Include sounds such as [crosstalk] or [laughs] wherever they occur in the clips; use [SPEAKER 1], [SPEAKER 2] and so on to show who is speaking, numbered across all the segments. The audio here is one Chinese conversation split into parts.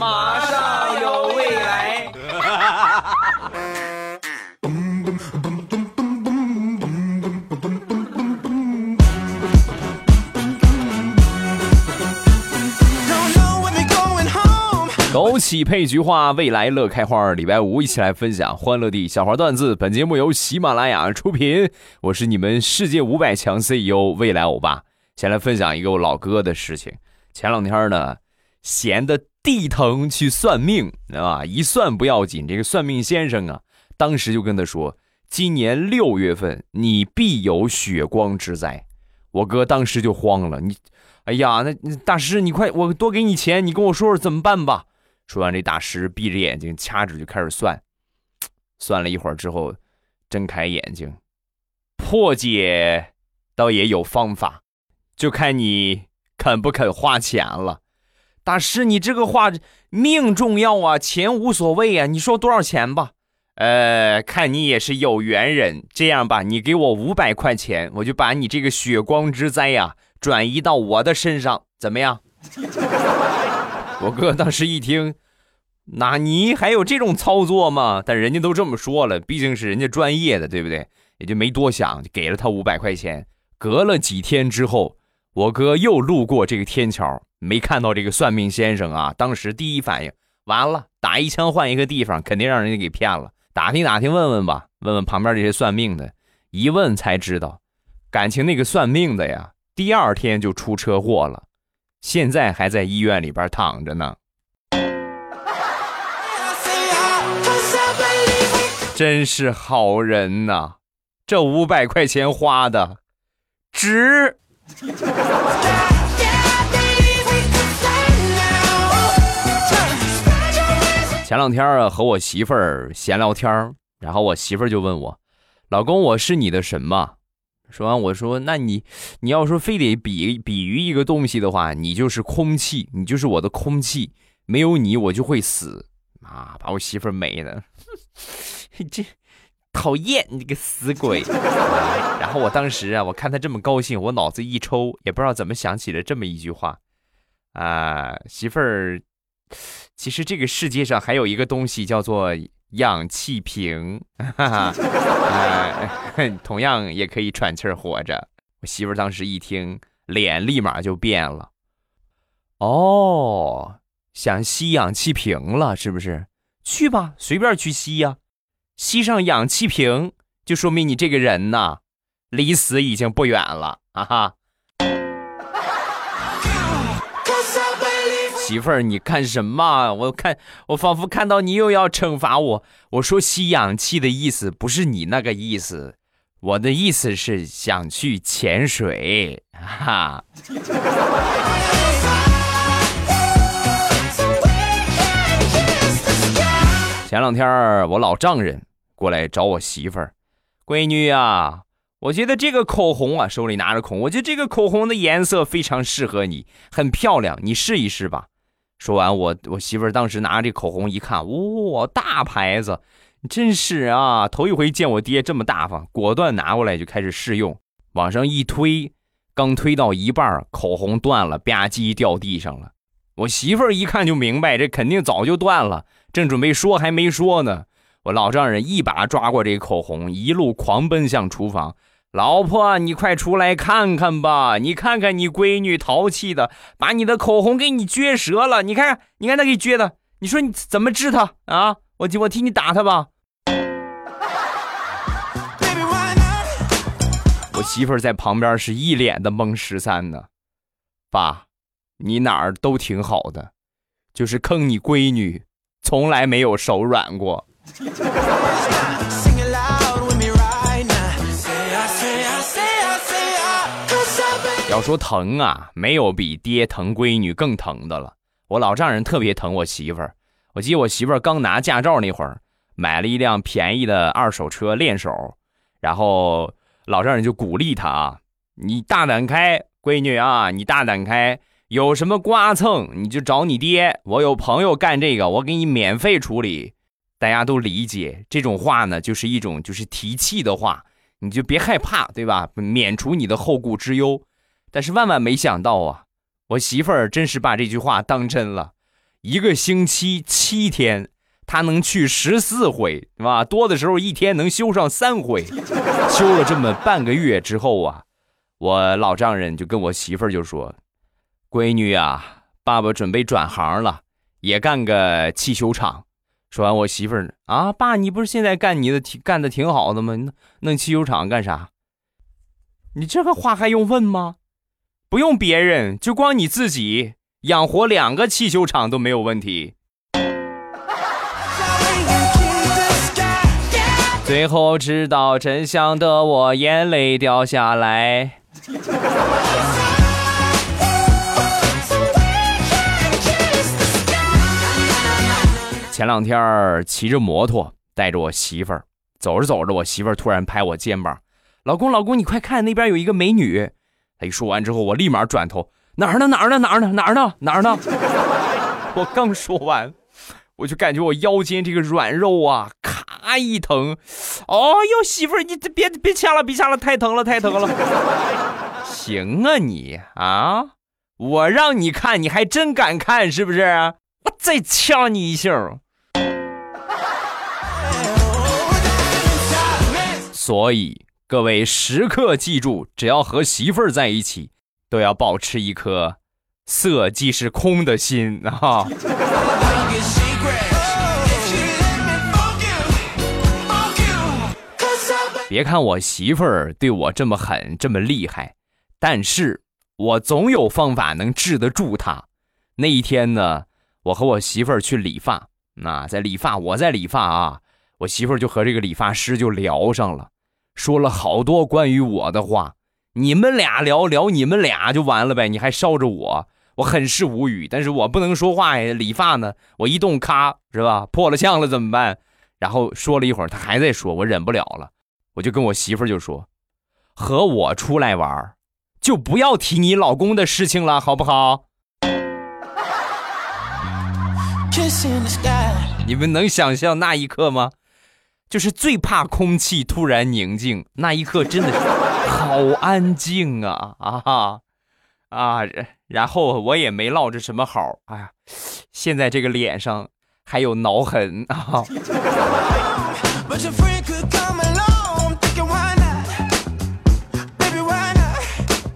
[SPEAKER 1] 马上有未来。
[SPEAKER 2] 枸杞配菊花，未来乐开花。礼拜五一起来分享欢乐的小花段子。本节目由喜马拉雅出品，我是你们世界五百强 CEO 未来欧巴。先来分享一个我老哥的事情。前两天呢，闲的地疼去算命，啊，一算不要紧，这个算命先生啊，当时就跟他说，今年六月份你必有血光之灾。我哥当时就慌了，你，哎呀，那大师你快，我多给你钱，你跟我说说怎么办吧。说完，这大师闭着眼睛掐指就开始算，算了一会儿之后，睁开眼睛，破解倒也有方法，就看你肯不肯花钱了。大师，你这个话命重要啊，钱无所谓啊。你说多少钱吧？呃，看你也是有缘人，这样吧，你给我五百块钱，我就把你这个血光之灾呀转移到我的身上，怎么样？[laughs] 我哥当时一听，那你还有这种操作吗？但人家都这么说了，毕竟是人家专业的，对不对？也就没多想，就给了他五百块钱。隔了几天之后，我哥又路过这个天桥，没看到这个算命先生啊。当时第一反应，完了，打一枪换一个地方，肯定让人家给骗了。打听打听，问问吧，问问旁边这些算命的。一问才知道，感情那个算命的呀，第二天就出车祸了。现在还在医院里边躺着呢，真是好人呐！这五百块钱花的值。前两天啊，和我媳妇儿闲聊天儿然后我媳妇儿就问我：“老公，我是你的什么？”说完，我说：“那你，你要说非得比比喻一个东西的话，你就是空气，你就是我的空气，没有你我就会死啊！把我媳妇儿美的，[laughs] 这讨厌你个死鬼！然后我当时啊，我看他这么高兴，我脑子一抽，也不知道怎么想起了这么一句话啊，媳妇儿，其实这个世界上还有一个东西叫做……”氧气瓶，哈哈，[laughs] 同样也可以喘气儿活着。我媳妇儿当时一听，脸立马就变了。哦，想吸氧气瓶了是不是？去吧，随便去吸呀。吸上氧气瓶，就说明你这个人呐，离死已经不远了啊哈。媳妇儿，你干什么？我看我仿佛看到你又要惩罚我。我说吸氧气的意思不是你那个意思，我的意思是想去潜水。哈。前两天我老丈人过来找我媳妇儿，闺女啊，我觉得这个口红啊，手里拿着口红，我觉得这个口红的颜色非常适合你，很漂亮，你试一试吧。说完，我我媳妇儿当时拿着这口红一看，哇，大牌子，真是啊，头一回见我爹这么大方，果断拿过来就开始试用，往上一推，刚推到一半，口红断了，吧唧掉地上了。我媳妇儿一看就明白，这肯定早就断了，正准备说还没说呢，我老丈人一把抓过这口红，一路狂奔向厨房。老婆，你快出来看看吧！你看看你闺女淘气的，把你的口红给你撅折了。你看看，你看她给撅的。你说你怎么治她啊？我我替你打她吧。我媳妇儿在旁边是一脸的懵十三呢。爸，你哪儿都挺好的，就是坑你闺女，从来没有手软过。[laughs] 要说疼啊，没有比爹疼闺女更疼的了。我老丈人特别疼我媳妇儿。我记得我媳妇儿刚拿驾照那会儿，买了一辆便宜的二手车练手，然后老丈人就鼓励她啊：“你大胆开，闺女啊，你大胆开，有什么刮蹭你就找你爹。我有朋友干这个，我给你免费处理。”大家都理解这种话呢，就是一种就是提气的话，你就别害怕，对吧？免除你的后顾之忧。但是万万没想到啊，我媳妇儿真是把这句话当真了，一个星期七天，他能去十四回，是吧？多的时候一天能修上三回。修了这么半个月之后啊，我老丈人就跟我媳妇儿就说：“闺女啊，爸爸准备转行了，也干个汽修厂。”说完，我媳妇儿啊，爸，你不是现在干你的挺干的挺好的吗？弄汽修厂干啥？你这个话还用问吗？不用别人，就光你自己养活两个汽修厂都没有问题。最后知道真相的我，眼泪掉下来。前两天骑着摩托，带着我媳妇儿走着走着，我媳妇儿突然拍我肩膀：“老公，老公，你快看，那边有一个美女。”她一说完之后，我立马转头：“哪儿呢？哪儿呢？哪儿呢？哪儿呢？哪儿呢？” [laughs] 我刚说完，我就感觉我腰间这个软肉啊，咔一疼。哦哟，媳妇儿，你别别掐了，别掐了，太疼了，太疼了。[laughs] 行啊，你啊，我让你看，你还真敢看，是不是？我再掐你一下。所以各位时刻记住，只要和媳妇儿在一起，都要保持一颗色即是空的心啊！别看我媳妇儿对我这么狠，这么厉害，但是我总有方法能治得住她。那一天呢，我和我媳妇儿去理发，那在理发，我在理发啊，我媳妇儿就和这个理发师就聊上了。说了好多关于我的话，你们俩聊聊，你们俩就完了呗，你还捎着我，我很是无语。但是我不能说话呀，理发呢，我一动咔是吧，破了相了怎么办？然后说了一会儿，他还在说，我忍不了了，我就跟我媳妇就说，和我出来玩，就不要提你老公的事情了，好不好？你们能想象那一刻吗？就是最怕空气突然宁静，那一刻真的是好安静啊啊啊！然后我也没落着什么好，哎呀，现在这个脸上还有挠痕啊。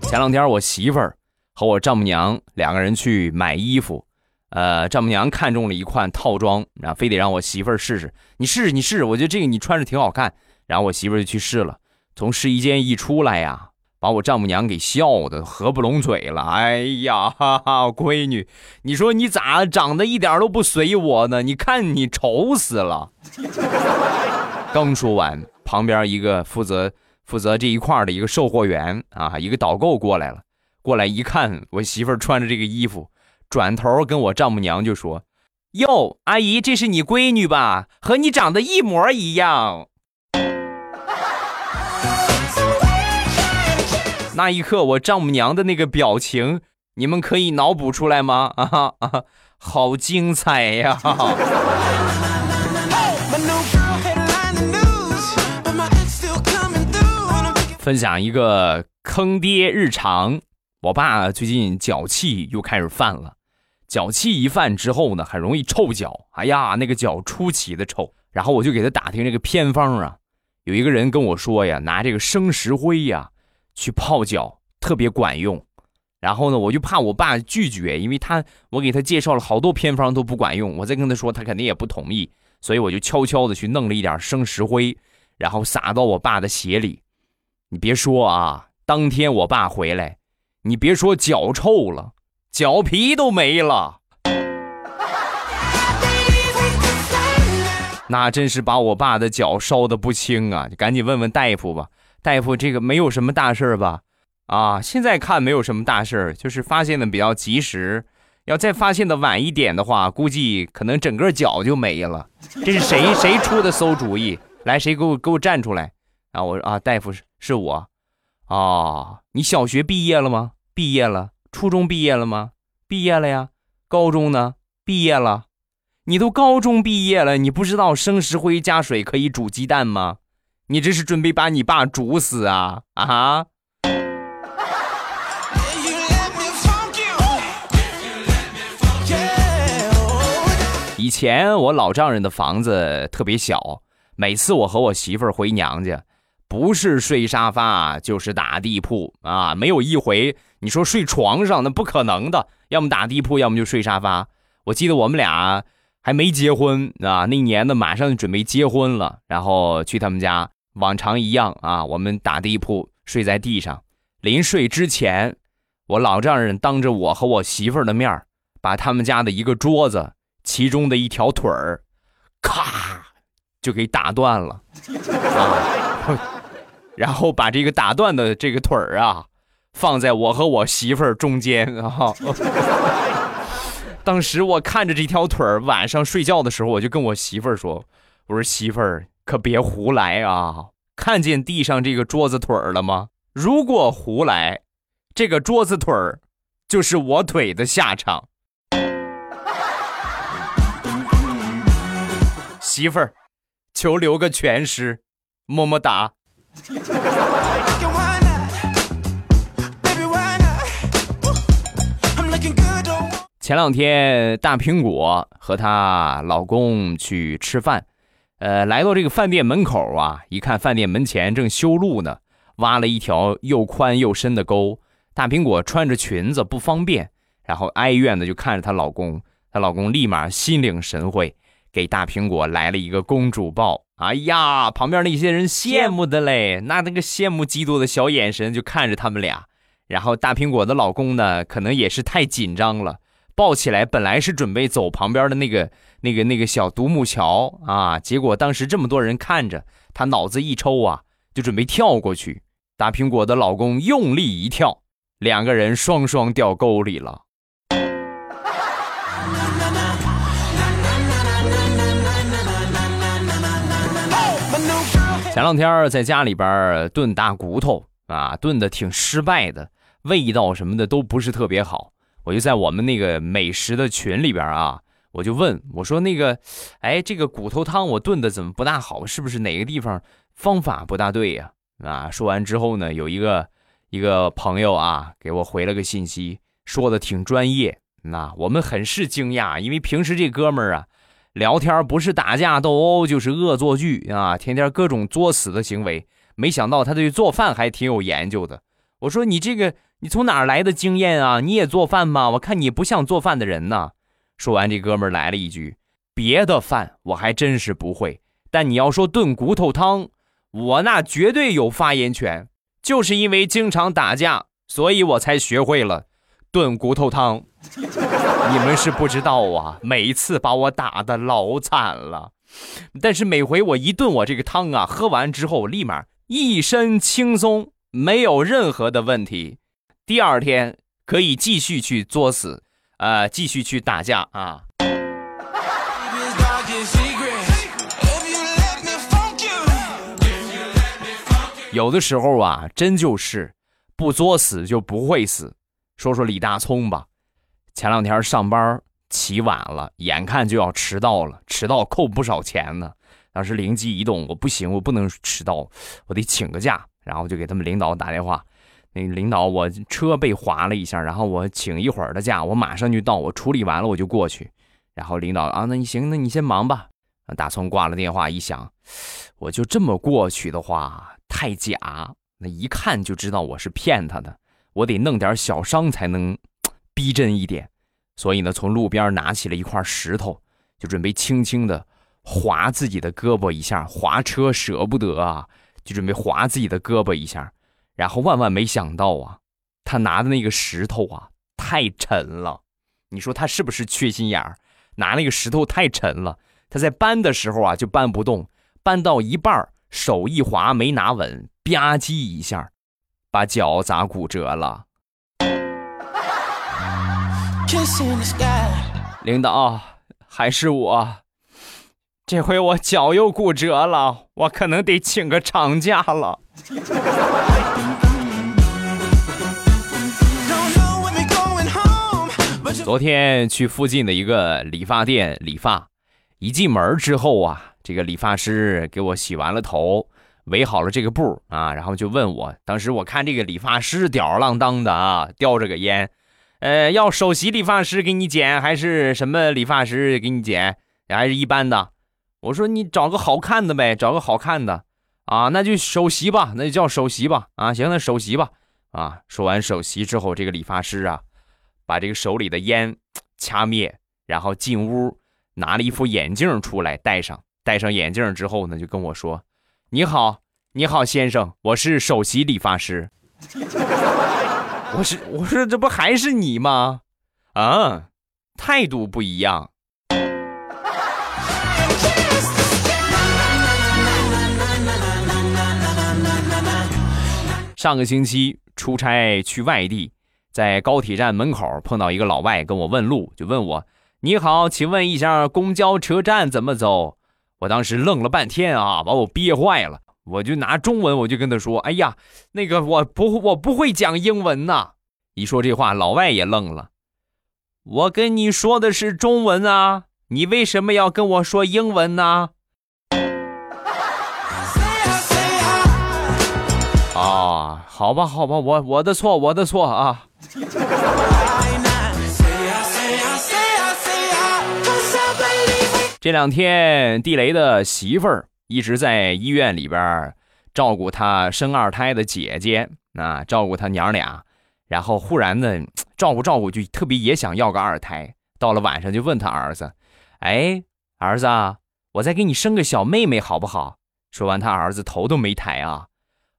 [SPEAKER 2] 前两天我媳妇儿和我丈母娘两个人去买衣服。呃，丈母娘看中了一款套装，然后非得让我媳妇儿试试。你试试，你试试，我觉得这个你穿着挺好看。然后我媳妇儿就去试了，从试衣间一出来呀，把我丈母娘给笑的合不拢嘴了。哎呀，哈哈，闺女，你说你咋长得一点都不随我呢？你看你丑死了。刚说完，旁边一个负责负责这一块的一个售货员啊，一个导购过来了，过来一看，我媳妇儿穿着这个衣服。转头跟我丈母娘就说：“哟，阿姨，这是你闺女吧？和你长得一模一样。[laughs] ”那一刻，我丈母娘的那个表情，你们可以脑补出来吗？啊哈啊哈，好精彩呀！[laughs] 分享一个坑爹日常，我爸最近脚气又开始犯了。脚气一犯之后呢，很容易臭脚。哎呀，那个脚出奇的臭。然后我就给他打听这个偏方啊，有一个人跟我说呀，拿这个生石灰呀去泡脚特别管用。然后呢，我就怕我爸拒绝，因为他我给他介绍了好多偏方都不管用，我再跟他说，他肯定也不同意。所以我就悄悄的去弄了一点生石灰，然后撒到我爸的鞋里。你别说啊，当天我爸回来，你别说脚臭了。脚皮都没了，那真是把我爸的脚烧的不轻啊！你赶紧问问大夫吧，大夫，这个没有什么大事吧？啊，现在看没有什么大事就是发现的比较及时。要再发现的晚一点的话，估计可能整个脚就没了。这是谁谁出的馊主意？来，谁给我给我站出来？啊，我说啊，大夫是是我。啊，你小学毕业了吗？毕业了。初中毕业了吗？毕业了呀。高中呢？毕业了。你都高中毕业了，你不知道生石灰加水可以煮鸡蛋吗？你这是准备把你爸煮死啊？啊！以前我老丈人的房子特别小，每次我和我媳妇儿回娘家，不是睡沙发就是打地铺啊，没有一回你说睡床上那不可能的，要么打地铺，要么就睡沙发。我记得我们俩还没结婚啊，那年呢马上就准备结婚了，然后去他们家，往常一样啊，我们打地铺睡在地上，临睡之前，我老丈人当着我和我媳妇儿的面。把他们家的一个桌子，其中的一条腿儿，咔，就给打断了，啊，然后把这个打断的这个腿儿啊，放在我和我媳妇儿中间啊。[laughs] 当时我看着这条腿儿，晚上睡觉的时候，我就跟我媳妇儿说：“我说媳妇儿，可别胡来啊！看见地上这个桌子腿儿了吗？如果胡来，这个桌子腿儿就是我腿的下场。[laughs] ”媳妇儿，求留个全尸，么么哒。前两天，大苹果和她老公去吃饭，呃，来到这个饭店门口啊，一看饭店门前正修路呢，挖了一条又宽又深的沟。大苹果穿着裙子不方便，然后哀怨的就看着她老公，她老公立马心领神会。给大苹果来了一个公主抱，哎呀，旁边那些人羡慕的嘞，那那个羡慕嫉妒的小眼神就看着他们俩。然后大苹果的老公呢，可能也是太紧张了，抱起来本来是准备走旁边的那个那个那个小独木桥啊，结果当时这么多人看着，他脑子一抽啊，就准备跳过去。大苹果的老公用力一跳，两个人双双掉沟里了。前两天在家里边炖大骨头啊，炖的挺失败的，味道什么的都不是特别好。我就在我们那个美食的群里边啊，我就问我说：“那个，哎，这个骨头汤我炖的怎么不大好？是不是哪个地方方法不大对呀？”啊，说完之后呢，有一个一个朋友啊给我回了个信息，说的挺专业。那我们很是惊讶，因为平时这哥们儿啊。聊天不是打架斗殴就是恶作剧啊，天天各种作死的行为。没想到他对做饭还挺有研究的。我说你这个你从哪儿来的经验啊？你也做饭吗？我看你不像做饭的人呢。说完，这哥们来了一句：“别的饭我还真是不会，但你要说炖骨头汤，我那绝对有发言权。就是因为经常打架，所以我才学会了炖骨头汤。”你们是不知道啊，每一次把我打的老惨了，但是每回我一炖我这个汤啊，喝完之后立马一身轻松，没有任何的问题。第二天可以继续去作死，啊，继续去打架啊。有的时候啊，真就是不作死就不会死。说说李大聪吧。前两天上班起晚了，眼看就要迟到了，迟到扣不少钱呢。当时灵机一动，我不行，我不能迟到，我得请个假。然后就给他们领导打电话，那领导我车被划了一下，然后我请一会儿的假，我马上就到，我处理完了我就过去。然后领导啊，那你行，那你先忙吧。大葱挂了电话，一想，我就这么过去的话太假，那一看就知道我是骗他的，我得弄点小伤才能。逼真一点，所以呢，从路边拿起了一块石头，就准备轻轻的划自己的胳膊一下。划车舍不得啊，就准备划自己的胳膊一下。然后万万没想到啊，他拿的那个石头啊太沉了。你说他是不是缺心眼儿？拿那个石头太沉了，他在搬的时候啊就搬不动，搬到一半手一滑没拿稳，吧唧一下，把脚砸骨折了。领导，还是我，这回我脚又骨折了，我可能得请个长假了。昨天去附近的一个理发店理发，一进门之后啊，这个理发师给我洗完了头，围好了这个布啊，然后就问我，当时我看这个理发师吊儿郎当的啊，叼着个烟。呃，要首席理发师给你剪，还是什么理发师给你剪？还是一般的。我说你找个好看的呗，找个好看的啊，那就首席吧，那就叫首席吧。啊，行，那首席吧。啊，说完首席之后，这个理发师啊，把这个手里的烟掐灭，然后进屋拿了一副眼镜出来戴上。戴上眼镜之后呢，就跟我说：“你好，你好，先生，我是首席理发师。”我是我说这不还是你吗？啊，态度不一样。上个星期出差去外地，在高铁站门口碰到一个老外跟我问路，就问我：“你好，请问一下公交车站怎么走？”我当时愣了半天啊，把我憋坏了。我就拿中文，我就跟他说：“哎呀，那个我不我不会讲英文呐。”一说这话，老外也愣了。我跟你说的是中文啊，你为什么要跟我说英文呢？啊，好吧，好吧，我我的错，我的错啊。这两天，地雷的媳妇儿一直在医院里边照顾他生二胎的姐姐，啊，照顾他娘俩。然后忽然呢，照顾照顾就特别也想要个二胎。到了晚上就问他儿子：“哎，儿子，我再给你生个小妹妹好不好？”说完，他儿子头都没抬啊，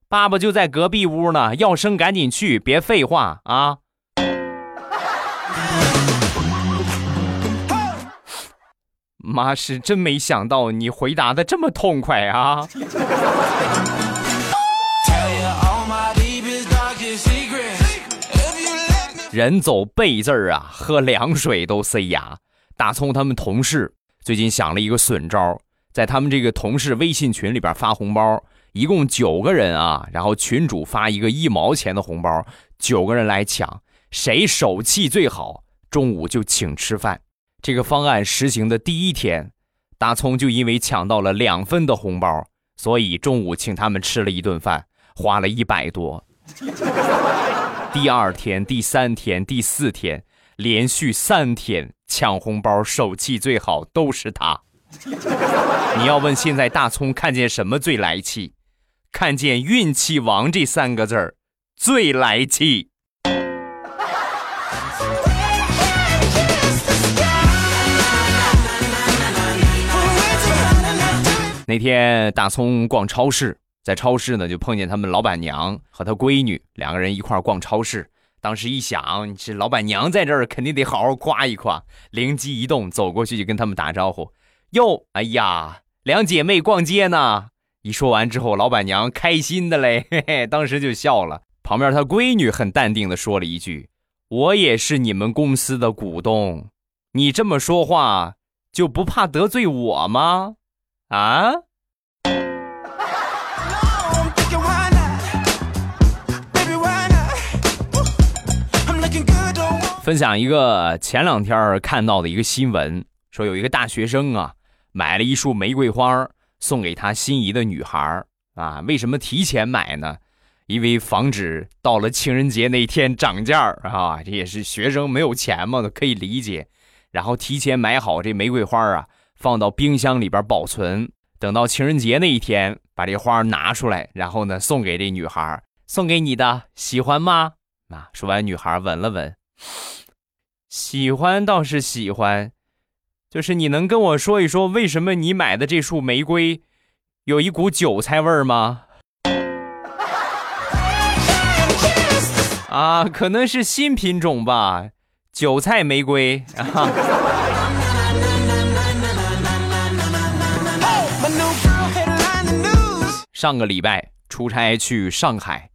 [SPEAKER 2] 爸爸就在隔壁屋呢，要生赶紧去，别废话啊。妈是真没想到你回答的这么痛快啊！人走背字儿啊，喝凉水都塞牙。大葱他们同事最近想了一个损招，在他们这个同事微信群里边发红包，一共九个人啊，然后群主发一个一毛钱的红包，九个人来抢，谁手气最好，中午就请吃饭。这个方案实行的第一天，大葱就因为抢到了两分的红包，所以中午请他们吃了一顿饭，花了一百多。[laughs] 第二天、第三天、第四天，连续三天抢红包，手气最好都是他。[laughs] 你要问现在大葱看见什么最来气？看见“运气王”这三个字儿最来气。那天大葱逛超市，在超市呢就碰见他们老板娘和她闺女两个人一块逛超市。当时一想，这老板娘在这儿，肯定得好好夸一夸。灵机一动，走过去就跟他们打招呼：“哟，哎呀，两姐妹逛街呢。”一说完之后，老板娘开心的嘞，嘿嘿，当时就笑了。旁边她闺女很淡定的说了一句：“我也是你们公司的股东，你这么说话就不怕得罪我吗？”啊！分享一个前两天看到的一个新闻，说有一个大学生啊，买了一束玫瑰花送给他心仪的女孩啊。为什么提前买呢？因为防止到了情人节那天涨价啊。这也是学生没有钱嘛，可以理解。然后提前买好这玫瑰花啊。放到冰箱里边保存，等到情人节那一天，把这花拿出来，然后呢送给这女孩，送给你的，喜欢吗？啊，说完，女孩闻了闻，喜欢倒是喜欢，就是你能跟我说一说，为什么你买的这束玫瑰有一股韭菜味儿吗？啊，可能是新品种吧，韭菜玫瑰啊。[laughs] 上个礼拜出差去上海，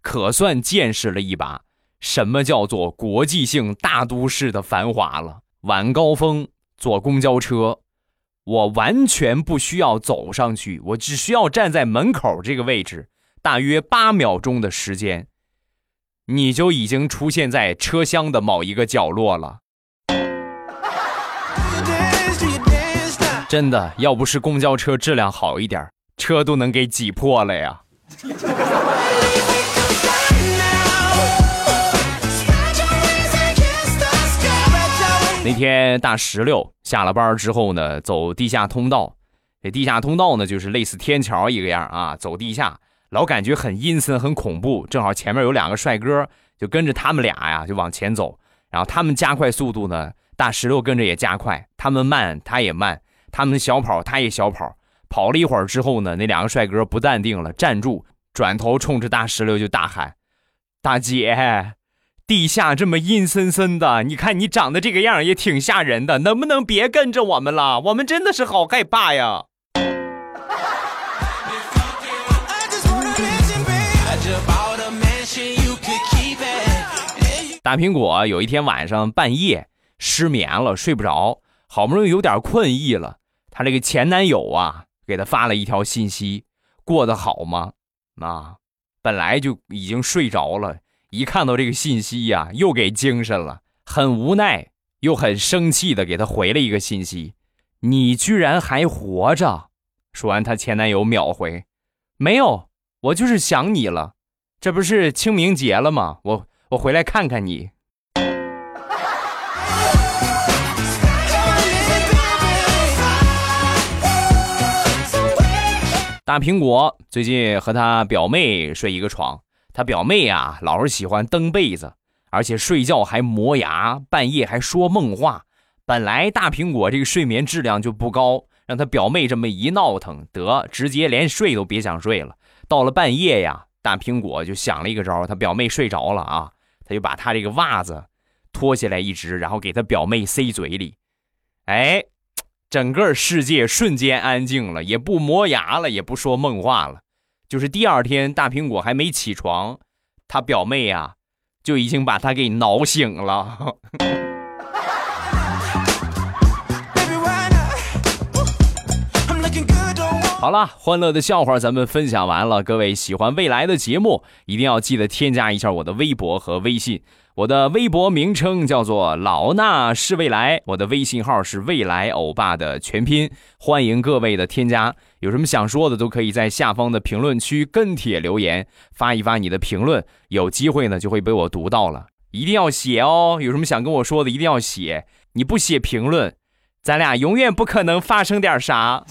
[SPEAKER 2] 可算见识了一把什么叫做国际性大都市的繁华了。晚高峰坐公交车，我完全不需要走上去，我只需要站在门口这个位置，大约八秒钟的时间，你就已经出现在车厢的某一个角落了。[laughs] 真的，要不是公交车质量好一点。车都能给挤破了呀！那天大石榴下了班之后呢，走地下通道。这地下通道呢，就是类似天桥一个样啊，走地下，老感觉很阴森、很恐怖。正好前面有两个帅哥，就跟着他们俩呀，就往前走。然后他们加快速度呢，大石榴跟着也加快。他们慢，他也慢；他们小跑，他也小跑。跑了一会儿之后呢，那两个帅哥不淡定了，站住，转头冲着大石榴就大喊：“大姐，地下这么阴森森的，你看你长得这个样也挺吓人的，能不能别跟着我们了？我们真的是好害怕呀！”大苹果有一天晚上半夜失眠了，睡不着，好不容易有点困意了，他这个前男友啊给他发了一条信息：“过得好吗？”啊，本来就已经睡着了，一看到这个信息呀，又给精神了，很无奈又很生气的给他回了一个信息：“你居然还活着！”说完，他前男友秒回：“没有，我就是想你了，这不是清明节了吗？我。”我回来看看你。大苹果最近和他表妹睡一个床，他表妹呀老是喜欢蹬被子，而且睡觉还磨牙，半夜还说梦话。本来大苹果这个睡眠质量就不高，让他表妹这么一闹腾，得直接连睡都别想睡了。到了半夜呀，大苹果就想了一个招，他表妹睡着了啊。他就把他这个袜子脱下来一只，然后给他表妹塞嘴里，哎，整个世界瞬间安静了，也不磨牙了，也不说梦话了。就是第二天，大苹果还没起床，他表妹呀就已经把他给挠醒了。好了，欢乐的笑话咱们分享完了。各位喜欢未来的节目，一定要记得添加一下我的微博和微信。我的微博名称叫做老衲是未来，我的微信号是未来欧巴的全拼。欢迎各位的添加，有什么想说的都可以在下方的评论区跟帖留言，发一发你的评论，有机会呢就会被我读到了。一定要写哦，有什么想跟我说的一定要写，你不写评论。咱俩永远不可能发生点啥啊！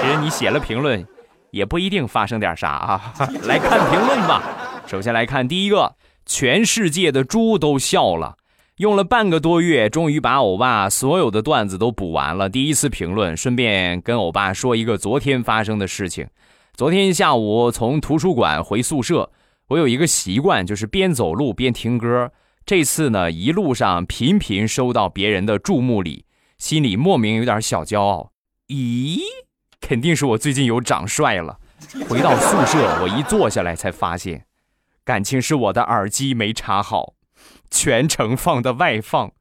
[SPEAKER 2] 其实你写了评论，也不一定发生点啥啊。[laughs] 来看评论吧。首先来看第一个，全世界的猪都笑了。用了半个多月，终于把欧巴所有的段子都补完了。第一次评论，顺便跟欧巴说一个昨天发生的事情。昨天下午从图书馆回宿舍，我有一个习惯，就是边走路边听歌。这次呢，一路上频频收到别人的注目礼。心里莫名有点小骄傲，咦，肯定是我最近有长帅了。回到宿舍，我一坐下来才发现，感情是我的耳机没插好，全程放的外放。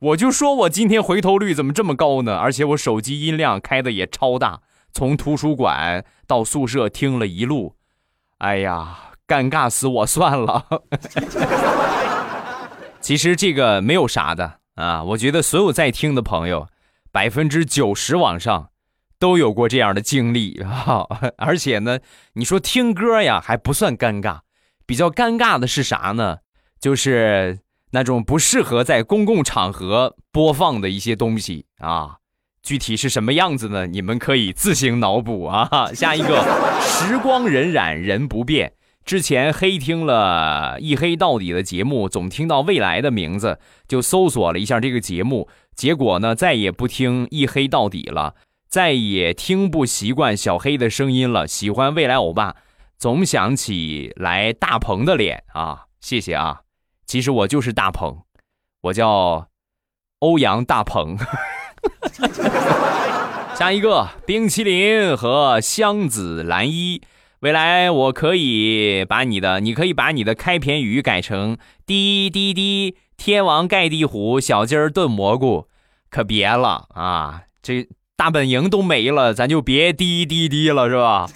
[SPEAKER 2] 我就说我今天回头率怎么这么高呢？而且我手机音量开的也超大，从图书馆到宿舍听了一路，哎呀，尴尬死我算了。[laughs] 其实这个没有啥的。啊，我觉得所有在听的朋友，百分之九十往上都有过这样的经历啊！而且呢，你说听歌呀还不算尴尬，比较尴尬的是啥呢？就是那种不适合在公共场合播放的一些东西啊。具体是什么样子呢？你们可以自行脑补啊。下一个，时光荏苒，人不变。之前黑听了一黑到底的节目，总听到未来的名字，就搜索了一下这个节目，结果呢，再也不听一黑到底了，再也听不习惯小黑的声音了。喜欢未来欧巴，总想起来大鹏的脸啊！谢谢啊，其实我就是大鹏，我叫欧阳大鹏。[laughs] 下一个，冰淇淋和香子蓝衣。未来我可以把你的，你可以把你的开篇语改成滴滴滴，天王盖地虎，小鸡儿炖蘑菇，可别了啊！这大本营都没了，咱就别滴滴滴了，是吧？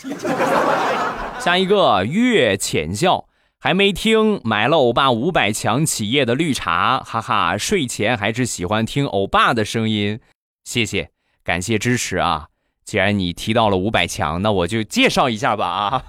[SPEAKER 2] 下一个月浅笑还没听，买了欧巴五百强企业的绿茶，哈哈，睡前还是喜欢听欧巴的声音，谢谢，感谢支持啊！既然你提到了五百强，那我就介绍一下吧啊！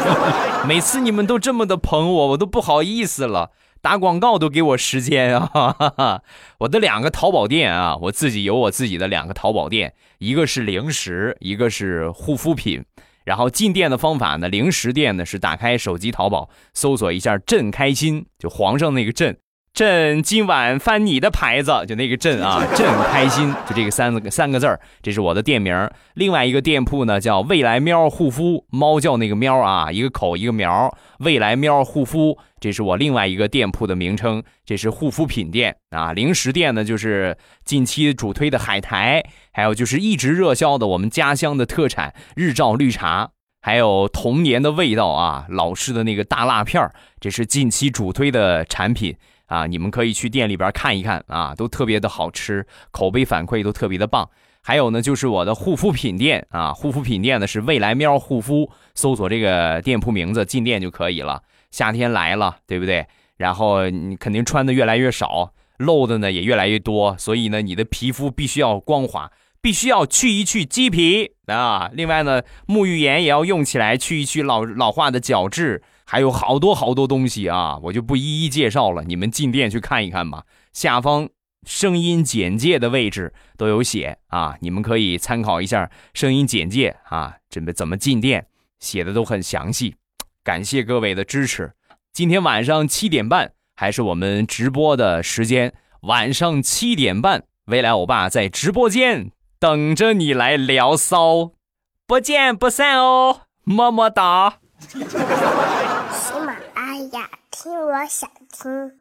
[SPEAKER 2] [laughs] 每次你们都这么的捧我，我都不好意思了。打广告都给我时间啊！[laughs] 我的两个淘宝店啊，我自己有我自己的两个淘宝店，一个是零食，一个是护肤品。然后进店的方法呢，零食店呢是打开手机淘宝，搜索一下“朕开心”，就皇上那个“朕”。朕今晚翻你的牌子，就那个朕啊，[laughs] 朕开心，就这个三个三个字儿，这是我的店名。另外一个店铺呢叫未来喵护肤，猫叫那个喵啊，一个口一个苗，未来喵护肤，这是我另外一个店铺的名称。这是护肤品店啊，零食店呢就是近期主推的海苔，还有就是一直热销的我们家乡的特产日照绿茶，还有童年的味道啊，老式的那个大辣片儿，这是近期主推的产品。啊，你们可以去店里边看一看啊，都特别的好吃，口碑反馈都特别的棒。还有呢，就是我的护肤品店啊，护肤品店呢是未来喵护肤，搜索这个店铺名字进店就可以了。夏天来了，对不对？然后你肯定穿的越来越少，露的呢也越来越多，所以呢，你的皮肤必须要光滑，必须要去一去鸡皮啊。另外呢，沐浴盐也要用起来，去一去老老化的角质。还有好多好多东西啊，我就不一一介绍了，你们进店去看一看吧。下方声音简介的位置都有写啊，你们可以参考一下声音简介啊，准备怎么进店写的都很详细。感谢各位的支持。今天晚上七点半还是我们直播的时间，晚上七点半，未来欧巴在直播间等着你来聊骚，不见不散哦，么么哒。
[SPEAKER 3] 喜马拉雅，听我想听。